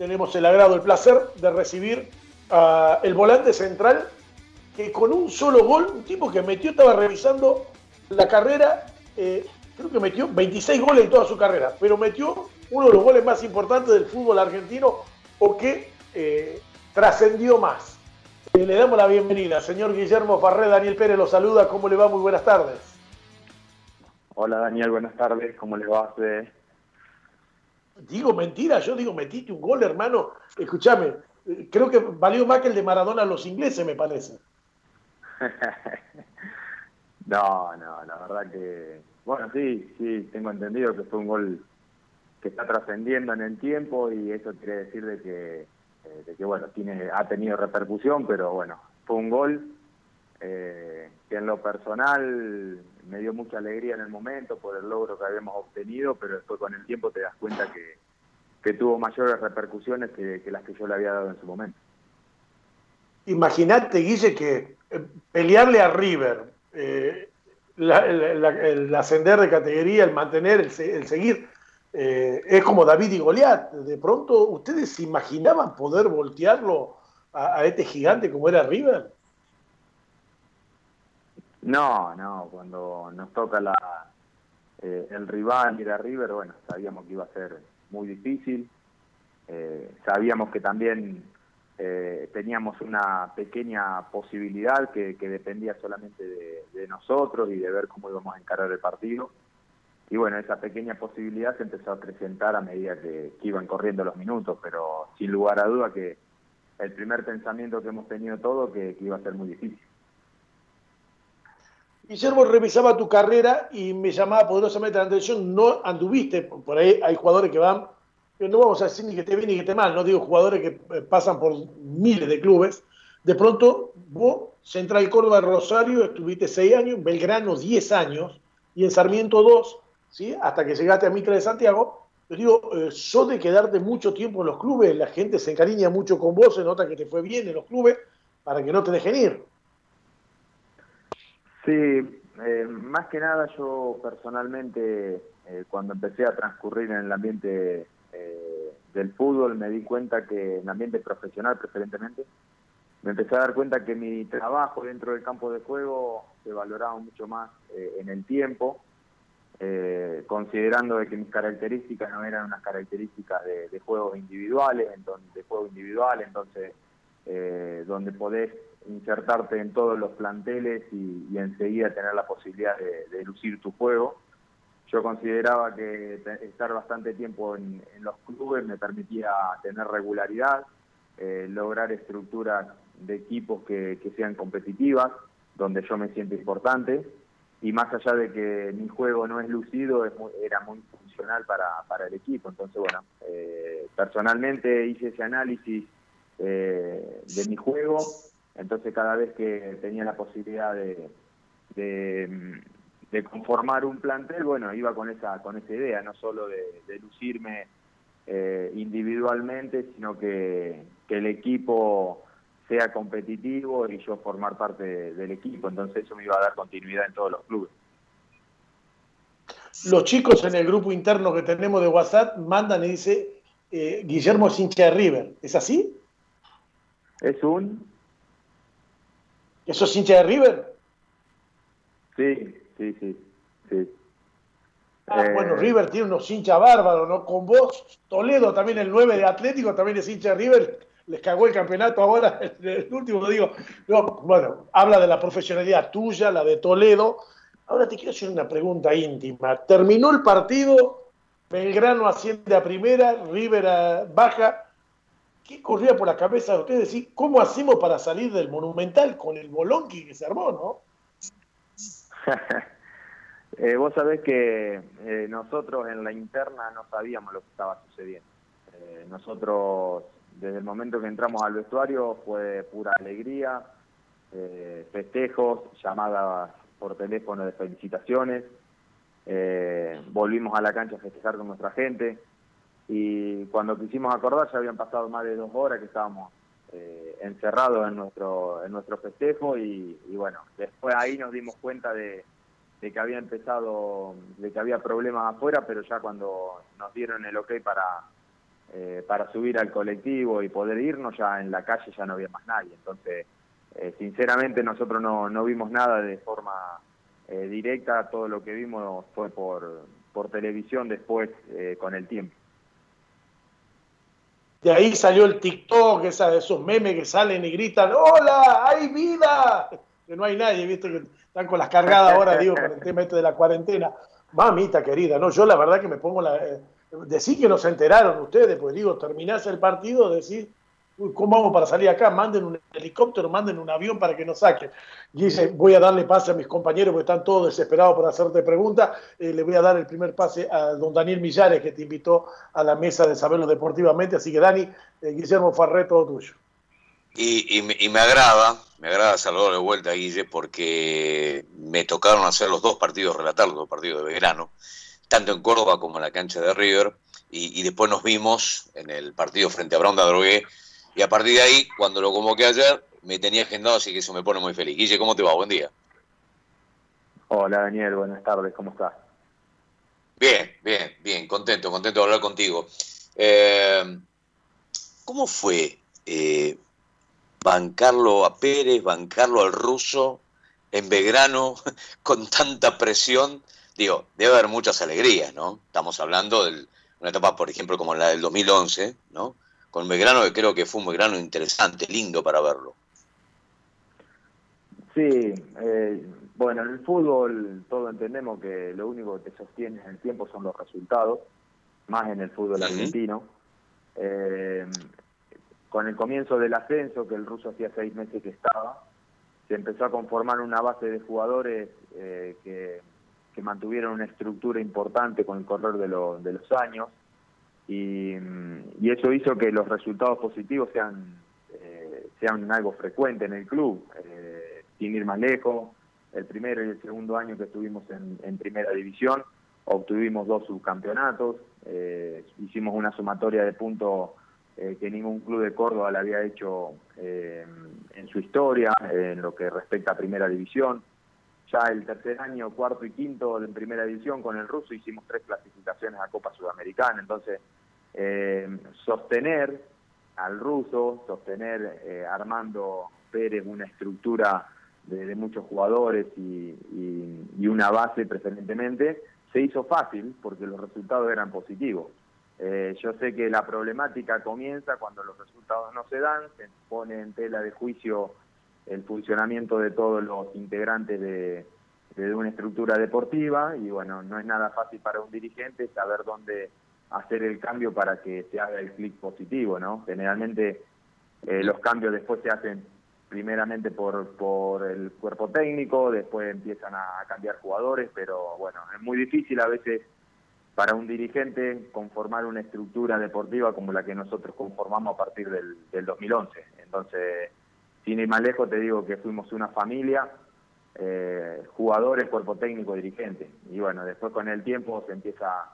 tenemos el agrado, el placer de recibir a el volante central que con un solo gol, un tipo que metió, estaba revisando la carrera, eh, creo que metió 26 goles en toda su carrera, pero metió uno de los goles más importantes del fútbol argentino o que eh, trascendió más. Eh, le damos la bienvenida, señor Guillermo Farré, Daniel Pérez lo saluda, ¿cómo le va? Muy buenas tardes. Hola Daniel, buenas tardes, ¿cómo le va? Digo mentira, yo digo, metiste un gol, hermano. Escúchame, creo que valió más que el de Maradona a los ingleses, me parece. no, no, la verdad que, bueno, sí, sí, tengo entendido que fue un gol que está trascendiendo en el tiempo y eso quiere decir de que, eh, de que bueno, tiene, ha tenido repercusión, pero bueno, fue un gol eh, que en lo personal me dio mucha alegría en el momento por el logro que habíamos obtenido, pero después con el tiempo te das cuenta que, tuvo mayores repercusiones que, las que yo le había dado en su momento. Imagínate, Guille, que eh, pelearle a River, eh, el ascender de categoría, el mantener, el, seguir, eh, es como David y Goliat. De pronto, ¿ustedes se imaginaban poder voltearlo a este gigante como era River? No, no, cuando nos toca la, eh, el rival ir River, bueno, sabíamos que iba a ser muy difícil, eh, sabíamos que también eh, teníamos una pequeña posibilidad que, dependía solamente de, nosotros y de ver cómo íbamos a encarar el partido. Y bueno, esa pequeña posibilidad se empezó a acrecentar a medida que, iban corriendo los minutos, pero sin lugar a duda que el primer pensamiento que hemos tenido todo que iba a ser muy difícil. Guillermo revisaba tu carrera y me llamaba poderosamente la atención, no anduviste, por ahí hay jugadores que van, no vamos a decir ni que te bien ni que te mal, no digo jugadores que eh, pasan por miles de clubes, de pronto vos, Central Córdoba Rosario, estuviste seis años, Belgrano diez años, y en Sarmiento dos, ¿sí? hasta que llegaste a Mitre de Santiago, yo digo, eh, yo de quedarte mucho tiempo en los clubes, la gente se encariña mucho con vos, se nota que te fue bien en los clubes, para que no te dejen ir. Sí, eh, más que nada yo personalmente eh, cuando empecé a transcurrir en el ambiente eh, del fútbol me di cuenta que en el ambiente profesional preferentemente me empecé a dar cuenta que mi trabajo dentro del campo de juego se valoraba mucho más en el tiempo considerando de que mis características no eran unas características de, juegos individuales entonces de juego individual entonces donde podés insertarte en todos los planteles y, enseguida tener la posibilidad de, lucir tu juego. Yo consideraba que estar bastante tiempo en, los clubes me permitía tener regularidad, eh, lograr estructuras de equipos que, sean competitivas, donde yo me siento importante, y más allá de que mi juego no es lucido, era muy funcional para, el equipo. Entonces, bueno, eh, personalmente hice ese análisis eh, de mi juego entonces cada vez que tenía la posibilidad de, de, conformar un plantel, bueno, iba con esa, con esa idea, no solo de, lucirme eh, individualmente, sino que, el equipo sea competitivo y yo formar parte del equipo. Entonces eso me iba a dar continuidad en todos los clubes. Los chicos en el grupo interno que tenemos de WhatsApp mandan y dice eh, Guillermo Sincha de River. ¿Es así? Es un ¿Eso es hincha de River? Sí, sí, sí. sí. Ah, eh, bueno, River tiene unos hinchas bárbaros, ¿no? Con vos, Toledo también el 9 de Atlético, también es hincha de River, les cagó el campeonato ahora, el, último, digo, bueno, habla de la profesionalidad tuya, la de Toledo. Ahora te quiero hacer una pregunta íntima. Terminó el partido, Belgrano asciende a primera, River baja, ¿Qué corría por la cabeza de ustedes? Decir, ¿cómo hacemos para salir del Monumental con el bolonqui que se armó, no? Eh, vos sabés que eh, nosotros en la interna no sabíamos lo que estaba sucediendo. Eh, nosotros, desde el momento que entramos al vestuario, fue pura alegría, festejos, llamadas por teléfono de felicitaciones. volvimos a la cancha a festejar con nuestra gente y cuando quisimos acordar ya habían pasado más de dos horas que estábamos eh, encerrados en nuestro en nuestro festejo y, bueno después ahí nos dimos cuenta de, que había empezado de que había problemas afuera pero ya cuando nos dieron el ok para eh, para subir al colectivo y poder irnos, ya en la calle ya no había más nadie. Entonces, eh, sinceramente nosotros no, no vimos nada de forma directa, todo lo que vimos fue por, por televisión después con el tiempo. De ahí salió el TikTok, esa, esos memes que salen y gritan, ¡Hola! ¡Hay vida! Que no hay nadie, viste, que están con las cargadas ahora, digo, por el tema este de la cuarentena. Mamita querida, no, yo la verdad que me pongo la decir que no se enteraron ustedes, pues digo, terminás el partido, decir, ¿cómo vamos para salir acá? Manden un helicóptero, manden un avión para que nos saquen. Y dice, voy a darle pase a mis compañeros porque están todos desesperados por hacerte preguntas. Eh, le voy a dar el primer pase a don Daniel Millares, que te invitó a la mesa de saberlo deportivamente. Así que, Dani, eh, Guillermo Farré, todo tuyo. Y, y, me agrada, me agrada Salvador de vuelta, Guille, porque me tocaron hacer los dos partidos, relatar los dos partidos de verano tanto en Córdoba como en la cancha de River, y, después nos vimos en el partido frente a Brown de Drogué, y a partir de ahí, cuando lo convoqué ayer, me tenía agendado, así que eso me pone muy feliz. Guille, ¿cómo te va? Buen día. Hola Daniel, buenas tardes, ¿cómo estás? Bien, bien, bien, contento, contento de hablar contigo. Eh, ¿Cómo fue eh, bancarlo a Pérez, bancarlo al ruso en Belgrano con tanta presión? digo, debe haber muchas alegrías, ¿no? Estamos hablando de una etapa, por ejemplo, como la del 2011, ¿no? Con Belgrano, que creo que fue un Belgrano interesante, lindo para verlo. Sí, eh, bueno, en el fútbol todos entendemos que lo único que te sostiene en el tiempo son los resultados, más en el fútbol argentino. Eh, con el comienzo del ascenso, que el ruso hacía seis meses que estaba, se empezó a conformar una base de jugadores eh, que que mantuvieron una estructura importante con el correr de, de los años y, eso hizo que los resultados positivos sean, eh, sean algo frecuente en el club, eh, sin ir más lejos. El primero y el segundo año que estuvimos en, primera división obtuvimos dos subcampeonatos, eh, hicimos una sumatoria de puntos que ningún club de Córdoba le había hecho en su historia en lo que respecta a primera división ya el tercer año, cuarto y quinto en primera división con el ruso hicimos tres clasificaciones a Copa Sudamericana. Entonces, eh, sostener al ruso, sostener eh, Armando Pérez una estructura de, muchos jugadores y, una base preferentemente, se hizo fácil porque los resultados eran positivos. Eh, yo sé que la problemática comienza cuando los resultados no se dan, se pone en tela de juicio el funcionamiento de todos los integrantes de, una estructura deportiva y bueno, no es nada fácil para un dirigente saber dónde hacer el cambio para que se haga el clic positivo, ¿no? Generalmente eh, los cambios después se hacen primeramente por, por el cuerpo técnico, después empiezan a cambiar jugadores, pero bueno, es muy difícil a veces para un dirigente conformar una estructura deportiva como la que nosotros conformamos a partir del, del 2011. Entonces, sin ir más lejos, te digo que fuimos una familia, eh, jugadores, cuerpo técnico, dirigente. Y bueno, después con el tiempo se empieza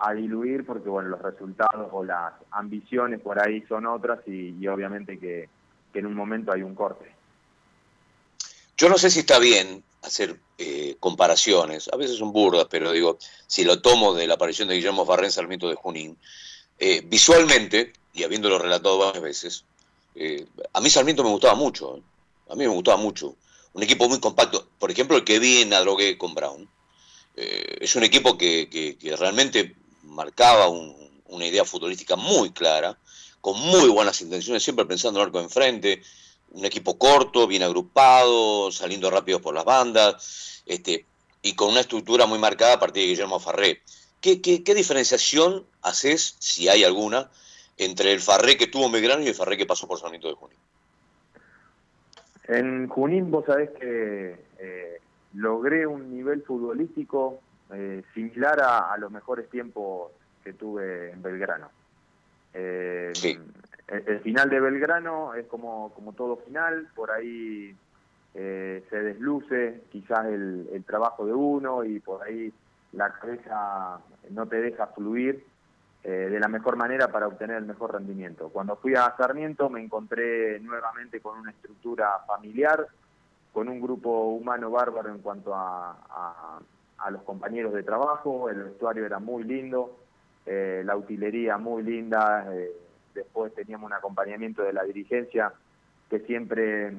a diluir porque bueno, los resultados o las ambiciones por ahí son otras y, obviamente que, en un momento hay un corte. Yo no sé si está bien hacer eh, comparaciones, a veces son burdas, pero digo, si lo tomo de la aparición de Guillermo Farrén Sarmiento de Junín, eh, visualmente, y habiéndolo relatado varias veces, eh, a mí Sarmiento me gustaba mucho, a mí me gustaba mucho. Un equipo muy compacto. Por ejemplo, el que vi en Adrogué con Brown. Es un equipo que, realmente marcaba una idea futbolística muy clara, con muy buenas intenciones, siempre pensando en el arco enfrente. Un equipo corto, bien agrupado, saliendo rápido por las bandas, este, y con una estructura muy marcada a partir de Guillermo Farré. ¿Qué, qué diferenciación haces, si hay alguna, entre el Farré que tuvo Belgrano y el Farré que pasó por Sarmiento de Junín? En Junín vos sabés que eh, logré un nivel futbolístico eh, similar a, los mejores tiempos que tuve en Belgrano. Eh, el, final de Belgrano es como, como todo final, por ahí se desluce quizás el, el trabajo de uno y por ahí la cabeza no te deja fluir eh, de la mejor manera para obtener el mejor rendimiento. Cuando fui a Sarmiento me encontré nuevamente con una estructura familiar, con un grupo humano bárbaro en cuanto a, a, los compañeros de trabajo, el vestuario era muy lindo, la utilería muy linda, después teníamos un acompañamiento de la dirigencia que siempre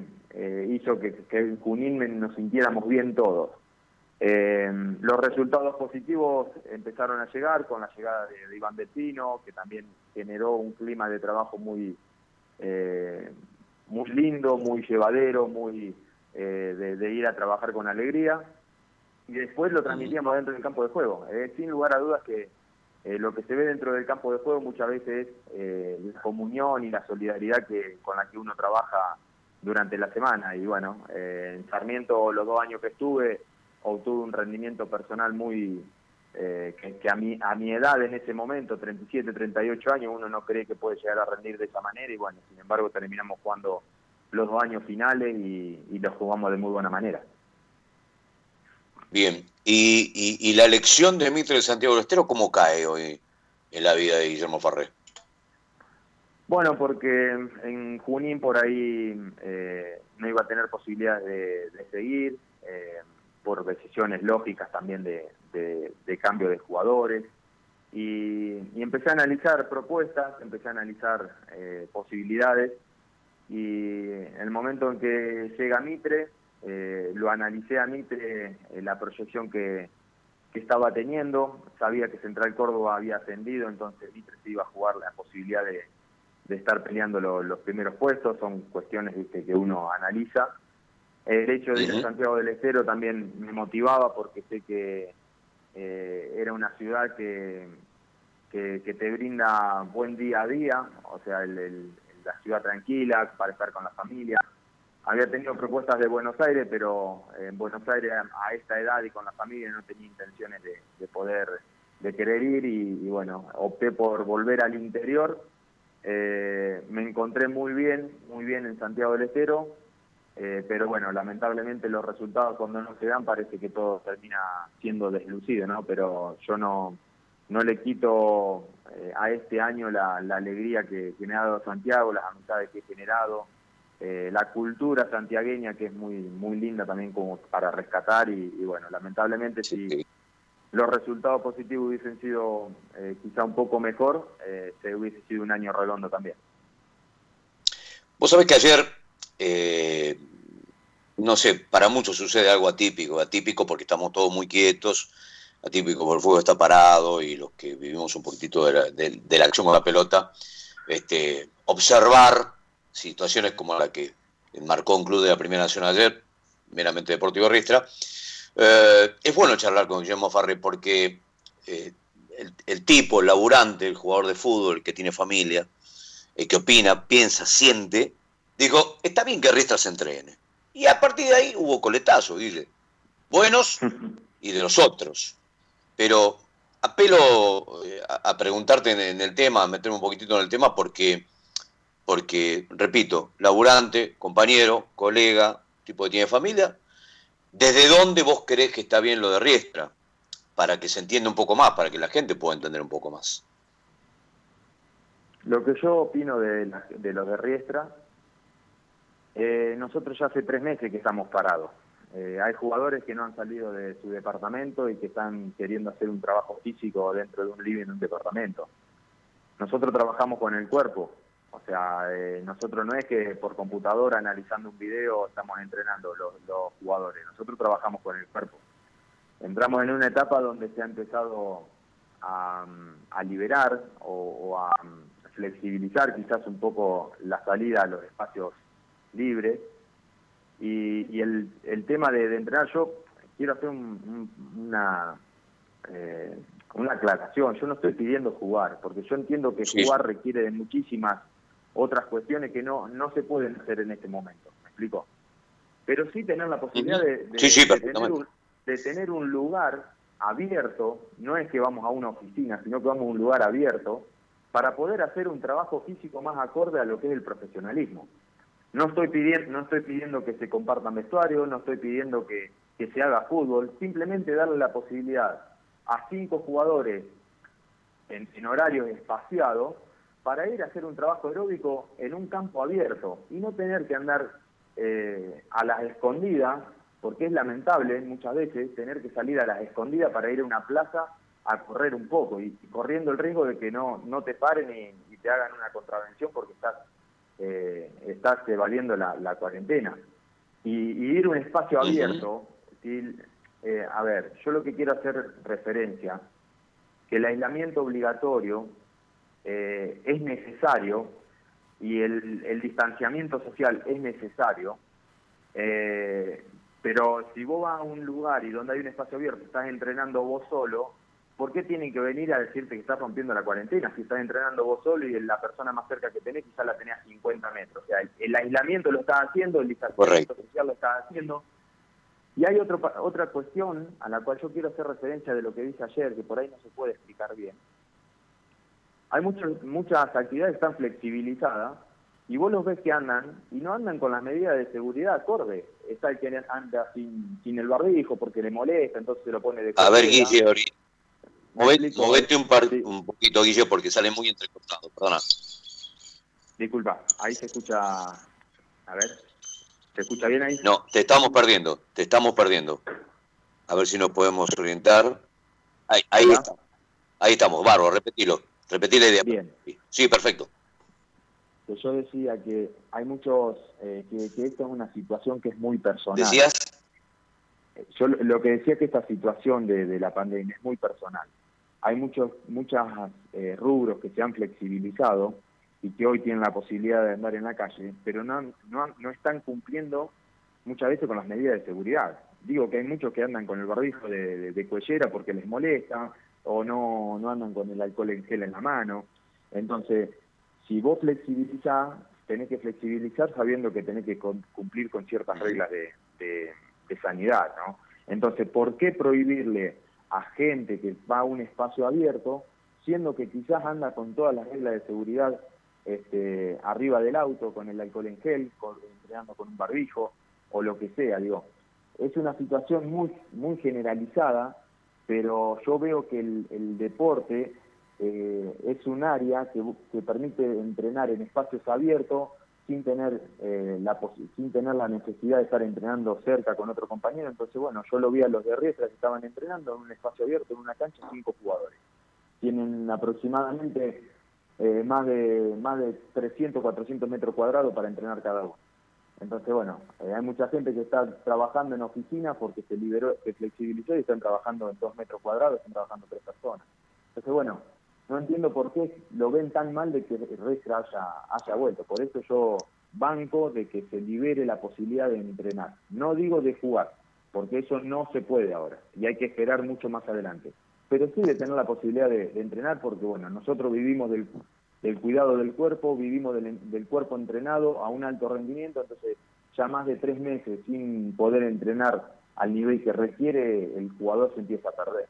hizo que, que en Junín nos sintiéramos bien todos. Eh, los resultados positivos empezaron a llegar con la llegada de, Iván Bettino, que también generó un clima de trabajo muy, eh, muy lindo, muy llevadero, muy eh, de, ir a trabajar con alegría. Y después lo transmitíamos dentro del campo de juego. sin lugar a dudas que lo que se ve dentro del campo de juego muchas veces es la comunión y la solidaridad que, con la que uno trabaja durante la semana. Y bueno, en Sarmiento los dos años que estuve obtuve un rendimiento personal muy eh, que, a mi a mi edad en ese momento 37 38 años uno no cree que puede llegar a rendir de esa manera y bueno sin embargo terminamos jugando los dos años finales y, y los jugamos de muy buena manera bien y, y, la elección de Mitre de Santiago del Estero cómo cae hoy en la vida de Guillermo Farré bueno, porque en Junín por ahí eh, no iba a tener posibilidades de, de seguir. Eh, por decisiones lógicas también de, cambio de jugadores. Y, empecé a analizar propuestas, empecé a analizar eh, posibilidades y en el momento en que llega Mitre, eh, lo analicé a Mitre eh, la proyección que, estaba teniendo, sabía que Central Córdoba había ascendido, entonces Mitre se iba a jugar la posibilidad de, estar peleando los primeros puestos, son cuestiones que uno analiza. El hecho de ir a Santiago del Estero también me motivaba porque sé que eh, era una ciudad que, que, te brinda buen día a día, o sea, la ciudad tranquila para estar con la familia. Había tenido propuestas de Buenos Aires, pero en Buenos Aires a esta edad y con la familia no tenía intenciones de, poder, de querer ir y, bueno, opté por volver al interior. Eh, me encontré muy bien, muy bien en Santiago del Estero eh, pero bueno, lamentablemente los resultados cuando no se dan parece que todo termina siendo deslucido, ¿no? Pero yo no, no le quito eh, a este año la, alegría que, me ha dado Santiago, las amistades que he generado, eh, la cultura santiagueña que es muy, muy linda también como para rescatar y, bueno, lamentablemente si los resultados positivos hubiesen sido quizá un poco mejor, se hubiese sido un año redondo también. Vos sabés que ayer eh, no sé, para muchos sucede algo atípico, atípico porque estamos todos muy quietos, atípico porque el fuego está parado y los que vivimos un poquitito de la, acción con la pelota, este, observar situaciones como la que marcó un club de la Primera Nación ayer, meramente Deportivo Ristra. Eh, es bueno charlar con Guillermo Farre porque eh, el, tipo, el laburante, el jugador de fútbol, que tiene familia, el que opina, piensa, siente, dijo, está bien que Ristra se entrene. Y a partir de ahí hubo coletazos, dile, buenos y de los otros. Pero apelo eh, a, preguntarte en, el tema, a meterme un poquitito en el tema, porque, porque, repito, laburante, compañero, colega, tipo que tiene familia, ¿desde dónde vos crees que está bien lo de Riestra? Para que se entienda un poco más, para que la gente pueda entender un poco más. Lo que yo opino de, de lo de Riestra eh, nosotros ya hace tres meses que estamos parados. Eh, hay jugadores que no han salido de su departamento y que están queriendo hacer un trabajo físico dentro de un living en un departamento. Nosotros trabajamos con el cuerpo, o sea, eh, nosotros no es que por computadora analizando un video estamos entrenando los, jugadores, nosotros trabajamos con el cuerpo. Entramos en una etapa donde se ha empezado a, liberar o, a flexibilizar quizás un poco la salida a los espacios libre. Y, el, el, tema de, entrenar, yo quiero hacer una, eh, una aclaración. Yo no estoy pidiendo jugar, porque yo entiendo que jugar requiere de muchísimas otras cuestiones que no, no se pueden hacer en este momento. ¿Me explico? Pero sí tener la posibilidad de, tener un, de tener un lugar abierto, no es que vamos a una oficina, sino que vamos a un lugar abierto, para poder hacer un trabajo físico más acorde a lo que es el profesionalismo. No estoy pidiendo, no estoy pidiendo que se compartan vestuarios, no estoy pidiendo que, se haga fútbol, simplemente darle la posibilidad a cinco jugadores en, en horarios espaciados para ir a hacer un trabajo aeróbico en un campo abierto y no tener que andar eh, a las escondidas, porque es lamentable muchas veces tener que salir a las escondidas para ir a una plaza a correr un poco y, corriendo el riesgo de que no, no te paren y, te hagan una contravención porque estás, eh, estás evadiendo la, cuarentena. Y, ir a un espacio abierto, eh, a ver, yo lo que quiero hacer referencia, que el aislamiento obligatorio eh, es necesario y el, el, distanciamiento social es necesario, eh, pero si vos vas a un lugar y donde hay un espacio abierto, estás entrenando vos solo, ¿por qué tienen que venir a decirte que estás rompiendo la cuarentena? Si estás entrenando vos solo y la persona más cerca que tenés quizás la tenés a 50 metros. O sea, el, aislamiento lo estás haciendo, el distanciamiento social lo estás haciendo. Y hay otro, otra cuestión a la cual yo quiero hacer referencia de lo que dije ayer, que por ahí no se puede explicar bien. Hay muchas muchas actividades que están flexibilizadas y vos los ves que andan y no andan con las medidas de seguridad acorde. Está el que anda sin, sin el barbijo porque le molesta, entonces se lo pone de A ver, Guille, movete, un, par, un poquito, Guille, porque sale muy entrecortado, perdona. Disculpa, ahí se escucha... A ver, ¿se escucha bien ahí? No, te estamos perdiendo, te estamos perdiendo. A ver si nos podemos orientar. Ahí, ahí, está. ahí estamos, Barbo, repetilo. Repetí la idea. Bien. Sí, perfecto que yo decía que hay muchos, eh, que, que esto es una situación que es muy personal. ¿Decías? Yo lo que decía que esta situación de, la pandemia es muy personal. Hay muchos muchas eh, rubros que se han flexibilizado y que hoy tienen la posibilidad de andar en la calle, pero no, no, no están cumpliendo muchas veces con las medidas de seguridad. Digo que hay muchos que andan con el barbijo de, de, cuellera porque les molesta o no, no andan con el alcohol en gel en la mano. Entonces, si vos flexibilizás, tenés que flexibilizar sabiendo que tenés que cumplir con ciertas reglas de, sanidad, ¿no? Entonces, ¿por qué prohibirle a gente que va a un espacio abierto, siendo que quizás anda con todas las reglas de seguridad este, arriba del auto, con el alcohol en gel, con, entrenando con un barbijo, o lo que sea, digo. Es una situación muy, muy generalizada, pero yo veo que el, deporte eh, es un área que, que, permite entrenar en espacios abiertos sin tener eh, la sin tener la necesidad de estar entrenando cerca con otro compañero. Entonces, bueno, yo lo vi a los de Riestra que estaban entrenando en un espacio abierto, en una cancha, cinco jugadores. Tienen aproximadamente eh, más de más de 300, 400 metros cuadrados para entrenar cada uno. Entonces, bueno, hay mucha gente que está trabajando en oficina porque se liberó, se flexibilizó y están trabajando en dos metros cuadrados, están trabajando tres personas. Entonces, bueno, no entiendo por qué lo ven tan mal de que Restra haya, haya vuelto. Por eso yo banco de que se libere la posibilidad de entrenar. No digo de jugar, porque eso no se puede ahora y hay que esperar mucho más adelante. Pero sí de tener la posibilidad de, entrenar porque, bueno, nosotros vivimos del, cuidado del cuerpo, vivimos del, del, cuerpo entrenado a un alto rendimiento, entonces ya más de tres meses sin poder entrenar al nivel que requiere, el jugador se empieza a perder.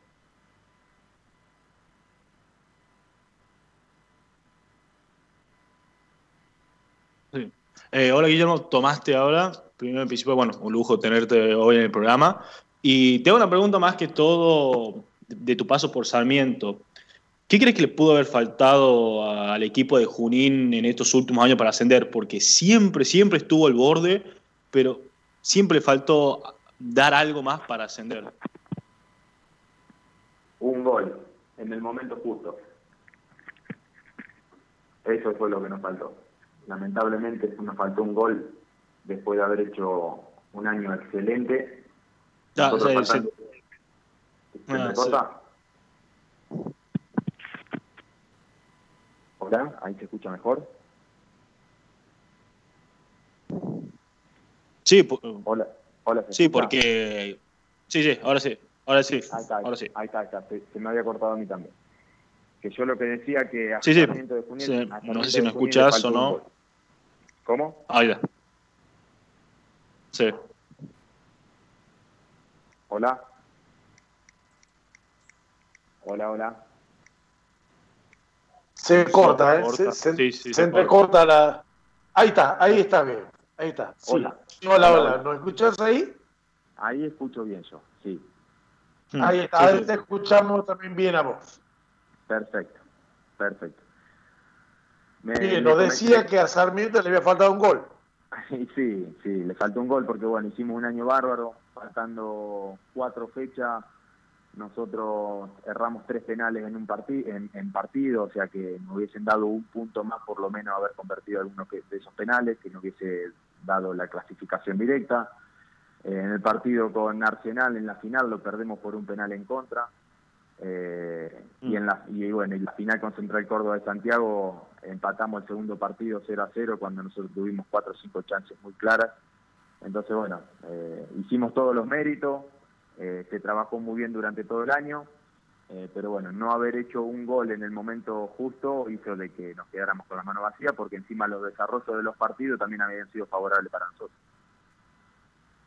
Eh, hola Guillermo, tomaste ahora. Primero en principio, bueno, un lujo tenerte hoy en el programa. Y te hago una pregunta más que todo de tu paso por Sarmiento. ¿Qué crees que le pudo haber faltado al equipo de Junín en estos últimos años para ascender? Porque siempre, siempre estuvo al borde, pero siempre le faltó dar algo más para ascender. Un gol en el momento justo. Eso fue lo que nos faltó lamentablemente nos faltó un gol después de haber hecho un año excelente. Ah, Ahí se escucha mejor. Sí, hola, hola. sí, porque sí, sí, ahora sí, ahora sí, ahí está, ahora sí. Ahí está, Se, me había cortado a mí también. Que yo lo que decía que sí, sí. De no sé si me escuchas o no. ¿Cómo? Ahí va. Sí. Hola. Hola, hola. Se corta, ¿eh? Se, se, se entrecorta la. Ahí está, ahí está bien. Ahí está. Hola. Hola, hola. ¿Nos escuchas ahí? Ahí escucho bien yo, sí. Ahí está, ahí te escuchamos también bien a vos. Perfecto, perfecto. Me, nos decía que a Sarmiento le había faltado un gol. Sí, sí, le faltó un gol porque bueno, hicimos un año bárbaro, faltando cuatro fechas, nosotros erramos tres penales en un partido, en, partido, o sea que nos hubiesen dado un punto más por lo menos haber convertido algunos de esos penales, que nos hubiese dado la clasificación directa. Eh, en el partido con Arsenal en la final lo perdemos por un penal en contra. Eh, y en la y bueno, en la final con Central Córdoba de Santiago empatamos el segundo partido 0 a 0 cuando nosotros tuvimos cuatro o cinco chances muy claras. Entonces, bueno, eh, hicimos todos los méritos, eh, trabajó muy bien durante todo el año, eh, pero bueno, no haber hecho un gol en el momento justo hizo de que nos quedáramos con la mano vacía, porque encima los desarrollos de los partidos también habían sido favorables para nosotros.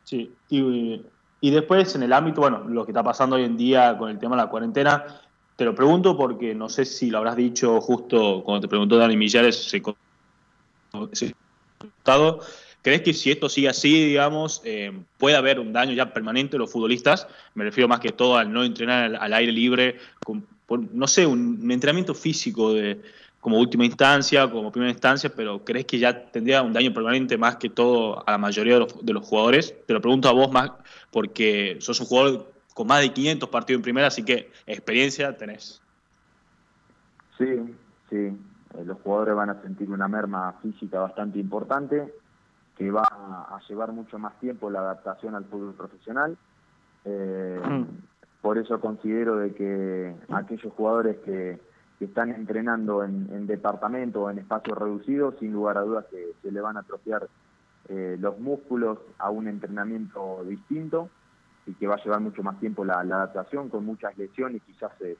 Sí, y, y después en el ámbito, bueno, lo que está pasando hoy en día con el tema de la cuarentena, te lo pregunto porque no sé si lo habrás dicho justo cuando te preguntó Dani Millares, se, se ¿Crees que si esto sigue así, digamos, eh, puede haber un daño ya permanente de los futbolistas? Me refiero más que todo al no entrenar al, aire libre, no sé, un, entrenamiento físico de, como última instancia, como primera instancia, pero ¿crees que ya tendría un daño permanente más que todo a la mayoría de los, de los jugadores? Te lo pregunto a vos más porque sos un jugador con más de 500 partidos en primera, así que experiencia tenés. Sí, sí. Eh, los jugadores van a sentir una merma física bastante importante que va a llevar mucho más tiempo la adaptación al fútbol profesional. Eh, mm. Por eso considero de que aquellos jugadores que, están entrenando en, departamento o en espacios reducidos, sin lugar a dudas que se le van a atrofiar eh, los músculos a un entrenamiento distinto y que va a llevar mucho más tiempo la, adaptación con muchas lesiones quizás eh,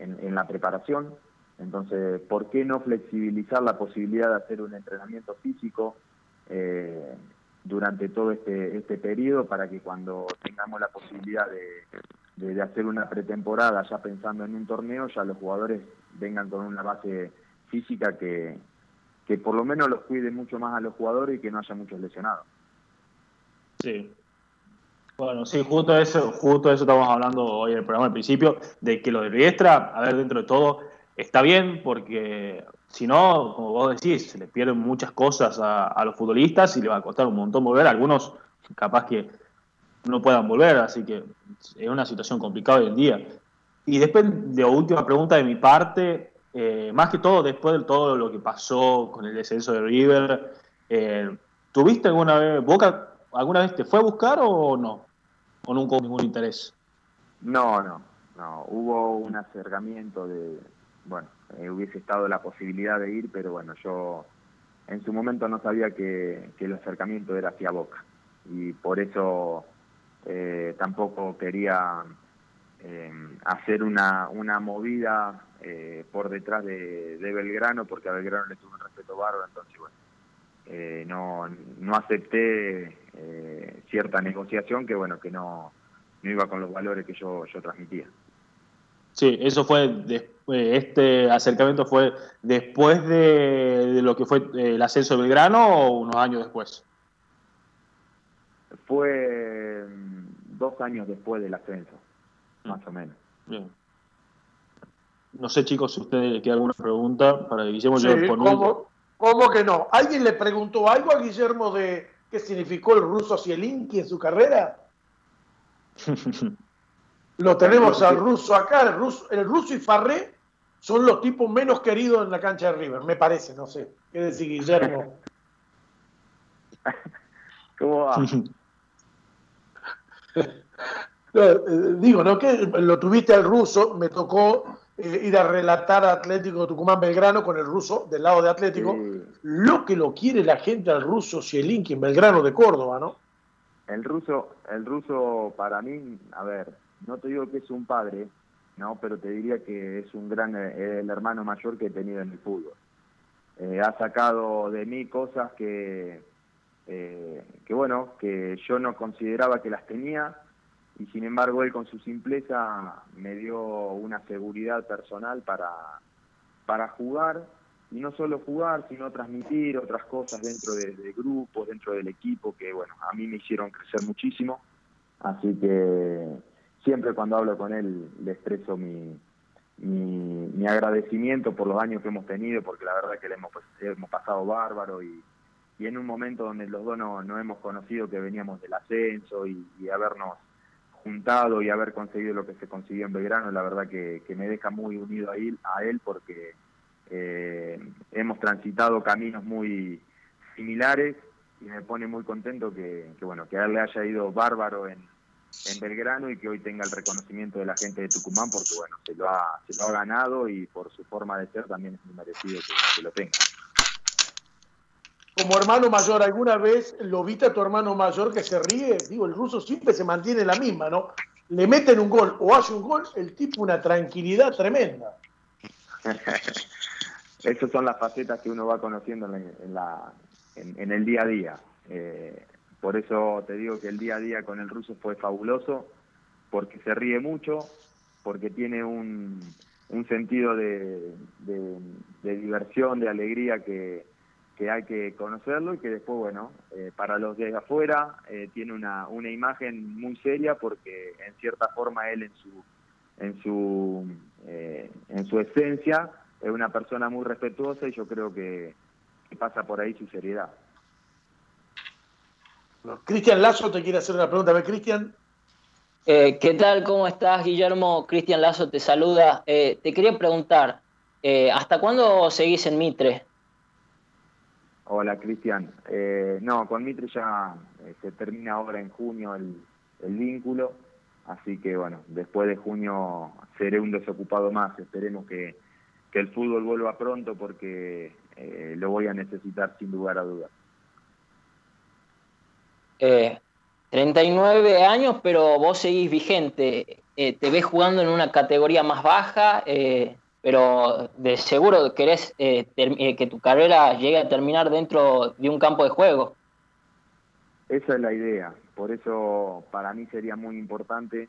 en, en, la preparación. Entonces, ¿por qué no flexibilizar la posibilidad de hacer un entrenamiento físico eh, durante todo este, este periodo para que cuando tengamos la posibilidad de, de, hacer una pretemporada ya pensando en un torneo, ya los jugadores vengan con una base física que, que por lo menos los cuide mucho más a los jugadores y que no haya muchos lesionados. Sí. Bueno, sí, justo eso, justo eso estamos hablando hoy en el programa al principio, de que lo de Riestra, a ver, dentro de todo, está bien porque si no, como vos decís, se le pierden muchas cosas a, los futbolistas y le va a costar un montón volver. Algunos capaz que no puedan volver, así que es una situación complicada hoy en día. Y después de última pregunta de mi parte, eh, más que todo después de todo lo que pasó con el descenso de River, eh, ¿tuviste alguna vez, Boca alguna vez te fue a buscar o no? ¿O nunca hubo ningún interés? No, no, no. Hubo un acercamiento de, bueno, eh, hubiese estado la posibilidad de ir, pero bueno, yo en su momento no sabía que, el acercamiento era hacia Boca y por eso eh, tampoco quería eh, hacer una, una movida por detrás de, Belgrano porque a Belgrano le tuve un respeto bárbaro, entonces bueno, no, no acepté cierta negociación que bueno, que no, no iba con los valores que yo, yo transmitía. Sí, eso fue, este acercamiento fue después de, lo que fue eh, el ascenso de Belgrano o unos años después. Fue mm, dos años después del ascenso, mm. más o menos. Bien. No sé, chicos, si ustedes les queda alguna pregunta para que Guillermo yo ¿cómo, ¿Cómo que no? ¿Alguien le preguntó algo a Guillermo de qué significó el ruso Zielinski en su carrera? Lo tenemos al ruso acá, el ruso, el ruso y Farré son los tipos menos queridos en la cancha de River, me parece, no sé. ¿Qué decir, Guillermo? ¿Cómo va? Eh, digo, ¿no? Que lo tuviste al ruso, me tocó eh, ir a relatar a Atlético Tucumán Belgrano con el ruso del lado de Atlético. Lo que lo quiere la gente al ruso Zielinski en Belgrano de Córdoba, ¿no? El ruso, el ruso para mí, a ver, no te digo que es un padre, no, pero te diría que es un gran eh, el hermano mayor que he tenido en el fútbol. Eh, ha sacado de mí cosas que, eh, que bueno, que yo no consideraba que las tenía y sin embargo él con su simpleza me dio una seguridad personal para, para jugar y no solo jugar, sino transmitir otras cosas dentro de, de grupos, dentro del equipo que bueno, a mí me hicieron crecer muchísimo. Así que siempre cuando hablo con él le expreso mi, mi, agradecimiento por los años que hemos tenido, porque la verdad que le hemos, pues, hemos pasado bárbaro y, en un momento donde los dos no, hemos conocido que veníamos del ascenso y, habernos juntado y haber conseguido lo que se consiguió en Belgrano, la verdad que, me deja muy unido a él, a él porque eh, hemos transitado caminos muy similares y me pone muy contento que, bueno que a él le haya ido bárbaro en, en Belgrano y que hoy tenga el reconocimiento de la gente de Tucumán porque bueno se lo ha, se lo ha ganado y por su forma de ser también es muy merecido que, lo tenga. Como hermano mayor, ¿alguna vez lo viste a tu hermano mayor que se ríe? Digo, el ruso siempre se mantiene la misma, ¿no? Le meten un gol o hace un gol, el tipo una tranquilidad tremenda. Esas son las facetas que uno va conociendo en, la, en, el día a día. Eh, por eso te digo que el día a día con el ruso fue fabuloso, porque se ríe mucho, porque tiene un, un sentido de, diversión, de alegría que, hay que conocerlo y que después, bueno, eh, para los de afuera eh, tiene una, una imagen muy seria porque en cierta forma él en su, en su, en su esencia es una persona muy respetuosa y yo creo que, pasa por ahí su seriedad. Cristian Lazo te quiere hacer una pregunta. A ver, Cristian. Eh, ¿Qué tal? ¿Cómo estás, Guillermo? Cristian Lazo te saluda. Eh, te quería preguntar, eh, ¿hasta cuándo seguís en Mitre? Hola, Cristian. no, con Mitre ya se termina ahora en junio el, el vínculo, así que bueno, después de junio seré un desocupado más. Esperemos que, que el fútbol vuelva pronto porque eh, lo voy a necesitar sin lugar a dudas. Eh, 39 años, pero vos seguís vigente. Eh, te ves jugando en una categoría más baja, eh, pero de seguro querés que tu carrera llegue a terminar dentro de un campo de juego. Esa es la idea. Por eso para mí sería muy importante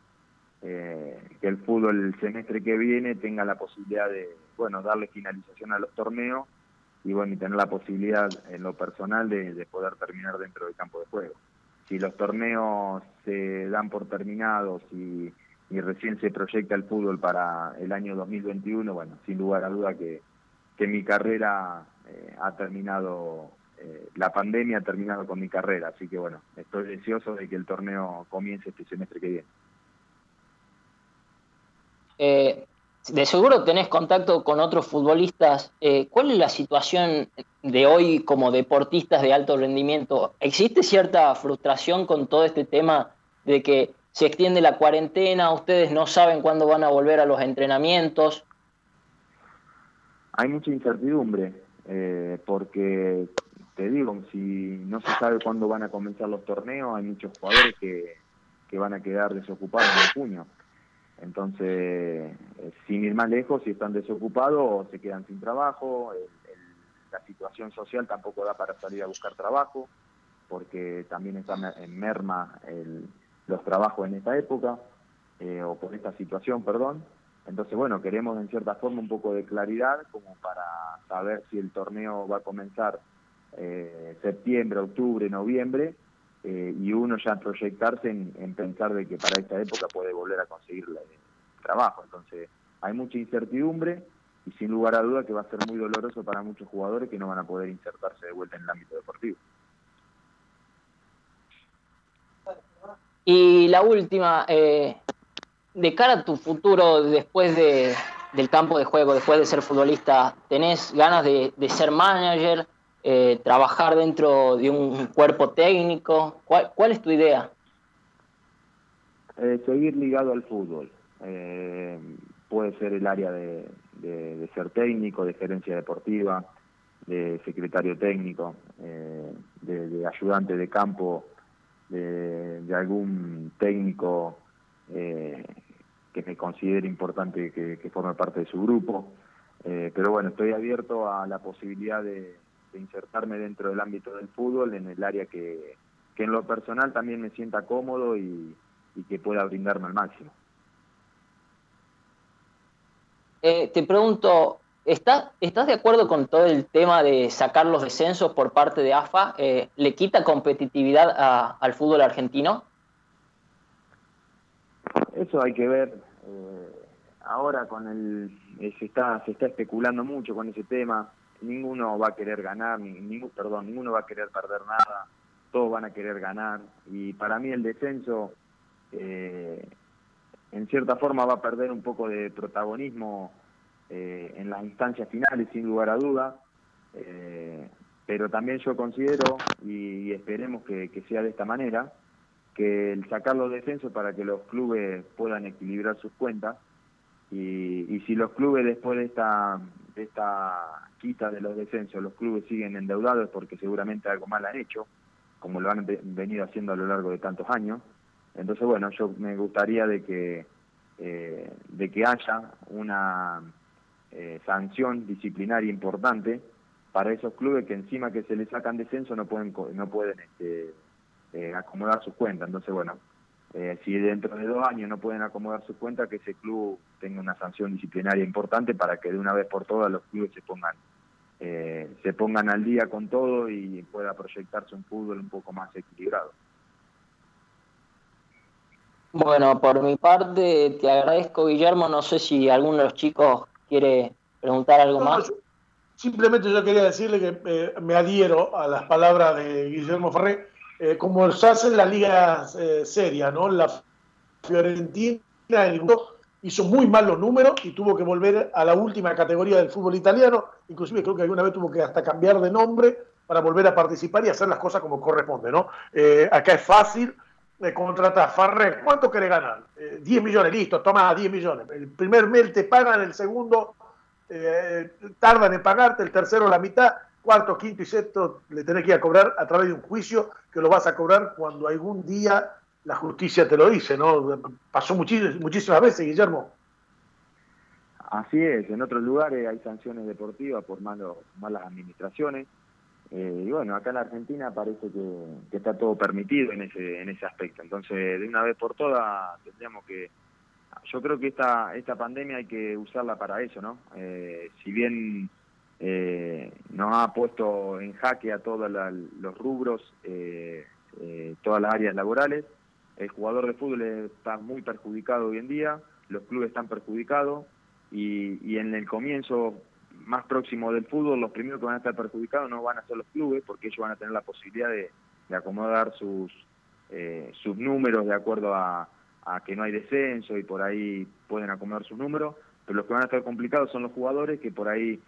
que el fútbol el semestre que viene tenga la posibilidad de, bueno, darle finalización a los torneos y bueno, y tener la posibilidad en lo personal de, poder terminar dentro del campo de juego. Si los torneos se dan por terminados y, recién se proyecta el fútbol para el año 2021, bueno, sin lugar a duda que, que mi carrera eh, ha terminado, eh, la pandemia ha terminado con mi carrera, así que bueno, estoy deseoso de que el torneo comience este semestre que viene. Eh, de seguro tenés contacto con otros futbolistas. Eh, ¿Cuál es la situación de hoy como deportistas de alto rendimiento? ¿Existe cierta frustración con todo este tema de que se extiende la cuarentena, ustedes no saben cuándo van a volver a los entrenamientos? Hay mucha incertidumbre, eh, porque te digo, si no se sabe cuándo van a comenzar los torneos, hay muchos jugadores que, que van a quedar desocupados en junio. Entonces, eh, sin ir más lejos, si están desocupados se quedan sin trabajo, la situación social tampoco da para salir a buscar trabajo, porque también están en merma los trabajos en esta época, eh, o por esta situación, perdón. Entonces, bueno, queremos en cierta forma un poco de claridad como para saber si el torneo va a comenzar eh, septiembre, octubre, noviembre, eh, y uno ya proyectarse en, pensar de que para esta época puede volver a conseguir el trabajo. Entonces hay mucha incertidumbre y sin lugar a duda que va a ser muy doloroso para muchos jugadores que no van a poder insertarse de vuelta en el ámbito deportivo. Y la última, eh, de cara a tu futuro después de, del campo de juego, después de ser futbolista, ¿tenés ganas de, de ser manager? Eh, trabajar dentro de un cuerpo técnico? ¿Cuál, cuál es tu idea? Eh, seguir ligado al fútbol. Eh, puede ser el área de, de, ser técnico, de gerencia deportiva, de secretario técnico, de, ayudante de campo, de, algún técnico que me considere importante que, que, forme parte de su grupo. pero bueno, estoy abierto a la posibilidad de, de insertarme dentro del ámbito del fútbol, en el área que, que en lo personal también me sienta cómodo y, que pueda brindarme al máximo. Eh, te pregunto, ¿estás, ¿estás de acuerdo con todo el tema de sacar los descensos por parte de AFA? Eh, ¿Le quita competitividad al fútbol argentino? Eso hay que ver. Eh, ahora con el se está se está especulando mucho con ese tema ninguno va a querer ganar, perdón, ninguno va a querer perder nada, todos van a querer ganar y para mí el descenso en cierta forma va a perder un poco de protagonismo en las instancias finales, sin lugar a duda. pero también yo considero, y, esperemos que, que, sea de esta manera, que el sacar los descensos para que los clubes puedan equilibrar sus cuentas y, si los clubes después de esta, esta quita de los descensos, los clubes siguen endeudados porque seguramente algo mal han hecho, como lo han venido haciendo a lo largo de tantos años. Entonces, bueno, yo me gustaría de que, eh, de que haya una eh, sanción disciplinaria importante para esos clubes que encima que se les sacan descenso no pueden no pueden este, eh, acomodar sus cuentas. Entonces, bueno, eh, si dentro de dos años no pueden acomodar sus cuentas, que ese club tenga una sanción disciplinaria importante para que de una vez por todas los clubes se pongan eh, se pongan al día con todo y pueda proyectarse un fútbol un poco más equilibrado. Bueno, por mi parte te agradezco, Guillermo. No sé si alguno de los chicos quiere preguntar algo más. simplemente yo quería decirle que eh, me adhiero a las palabras de Guillermo Ferré eh, como se hace en la liga eh, seria, ¿no? La Fiorentina hizo muy mal los números y tuvo que volver a la última categoría del fútbol italiano, inclusive creo que alguna vez tuvo que hasta cambiar de nombre para volver a participar y hacer las cosas como corresponde, ¿no? Eh, acá es fácil, eh, contrata a Farré, ¿cuánto quiere ganar? 10 millones, listo, toma 10 millones. El primer mes te pagan, el segundo tardan en pagarte, el tercero la mitad, cuarto, quinto y sexto le tenés que ir a cobrar a través de un juicio que lo vas a cobrar cuando algún día la justicia te lo dice, ¿no? Pasó muchísimas, veces, Guillermo. Así es, en otros lugares hay sanciones deportivas por malos, malas administraciones. Eh, y bueno, acá en la Argentina parece que, está todo permitido en ese, en ese aspecto. Entonces, de una vez por todas, tendríamos que. Yo creo que esta, esta pandemia hay que usarla para eso, ¿no? Eh, si bien eh, nos ha puesto en jaque a todos los rubros, eh, todas las áreas laborales. El jugador de fútbol está muy perjudicado hoy en día, los clubes están perjudicados y, en el comienzo más próximo del fútbol, los primeros que van a estar perjudicados no van a ser los clubes porque ellos van a tener la posibilidad de, acomodar sus, sus números de acuerdo a, a que no hay descenso y por ahí pueden acomodar sus números, pero los que van a estar complicados son los jugadores que por ahí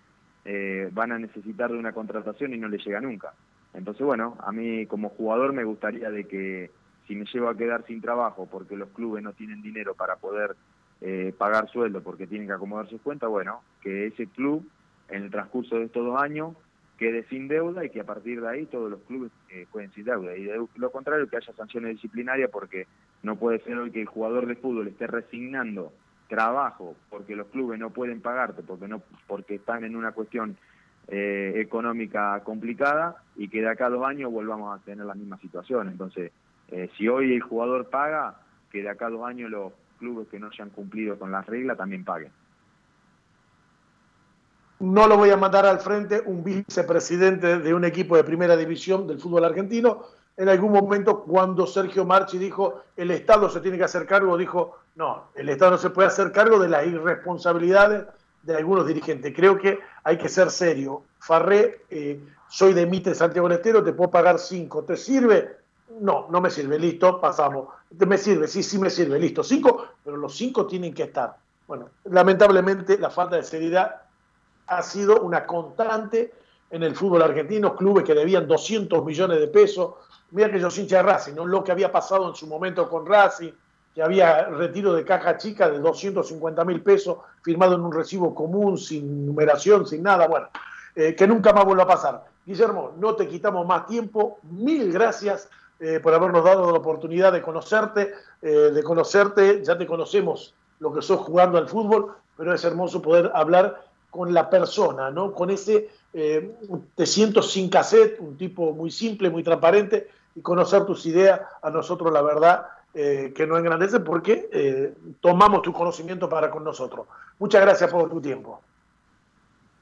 eh, van a necesitar de una contratación y no le llega nunca. Entonces, bueno, a mí como jugador me gustaría de que si me llevo a quedar sin trabajo porque los clubes no tienen dinero para poder eh, pagar sueldo porque tienen que acomodar sus cuentas, bueno, que ese club en el transcurso de estos dos años quede sin deuda y que a partir de ahí todos los clubes eh, jueguen sin deuda. Y de lo contrario, que haya sanciones disciplinarias porque no puede ser hoy que el jugador de fútbol esté resignando trabajo porque los clubes no pueden pagarte porque no porque están en una cuestión eh, económica complicada y que de acá a dos años volvamos a tener la misma situación entonces eh, si hoy el jugador paga que de acá a dos años los clubes que no hayan cumplido con las reglas también paguen no lo voy a mandar al frente un vicepresidente de un equipo de primera división del fútbol argentino en algún momento cuando Sergio Marchi dijo el Estado se tiene que hacer cargo, dijo no, el Estado no se puede hacer cargo de las irresponsabilidades de algunos dirigentes. Creo que hay que ser serio. Farré, eh, soy de Mitre Santiago del Estero, te puedo pagar cinco. ¿Te sirve? No, no me sirve. Listo, pasamos. ¿Me sirve? Sí, sí me sirve. Listo. Cinco, pero los cinco tienen que estar. Bueno, lamentablemente la falta de seriedad ha sido una constante en el fútbol argentino. Clubes que debían 200 millones de pesos, mira que yo hincha de Racing, ¿no? lo que había pasado en su momento con Racing, que había retiro de caja chica de 250 mil pesos firmado en un recibo común, sin numeración, sin nada, bueno, eh, que nunca más vuelva a pasar. Guillermo, no te quitamos más tiempo, mil gracias eh, por habernos dado la oportunidad de conocerte, eh, de conocerte, ya te conocemos lo que sos jugando al fútbol, pero es hermoso poder hablar con la persona, ¿no? Con ese, te siento sin cassette, un tipo muy simple, muy transparente, y conocer tus ideas, a nosotros la verdad eh, que nos engrandece porque eh, tomamos tu conocimiento para con nosotros. Muchas gracias por tu tiempo.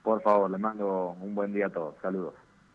Por favor, le mando un buen día a todos. Saludos.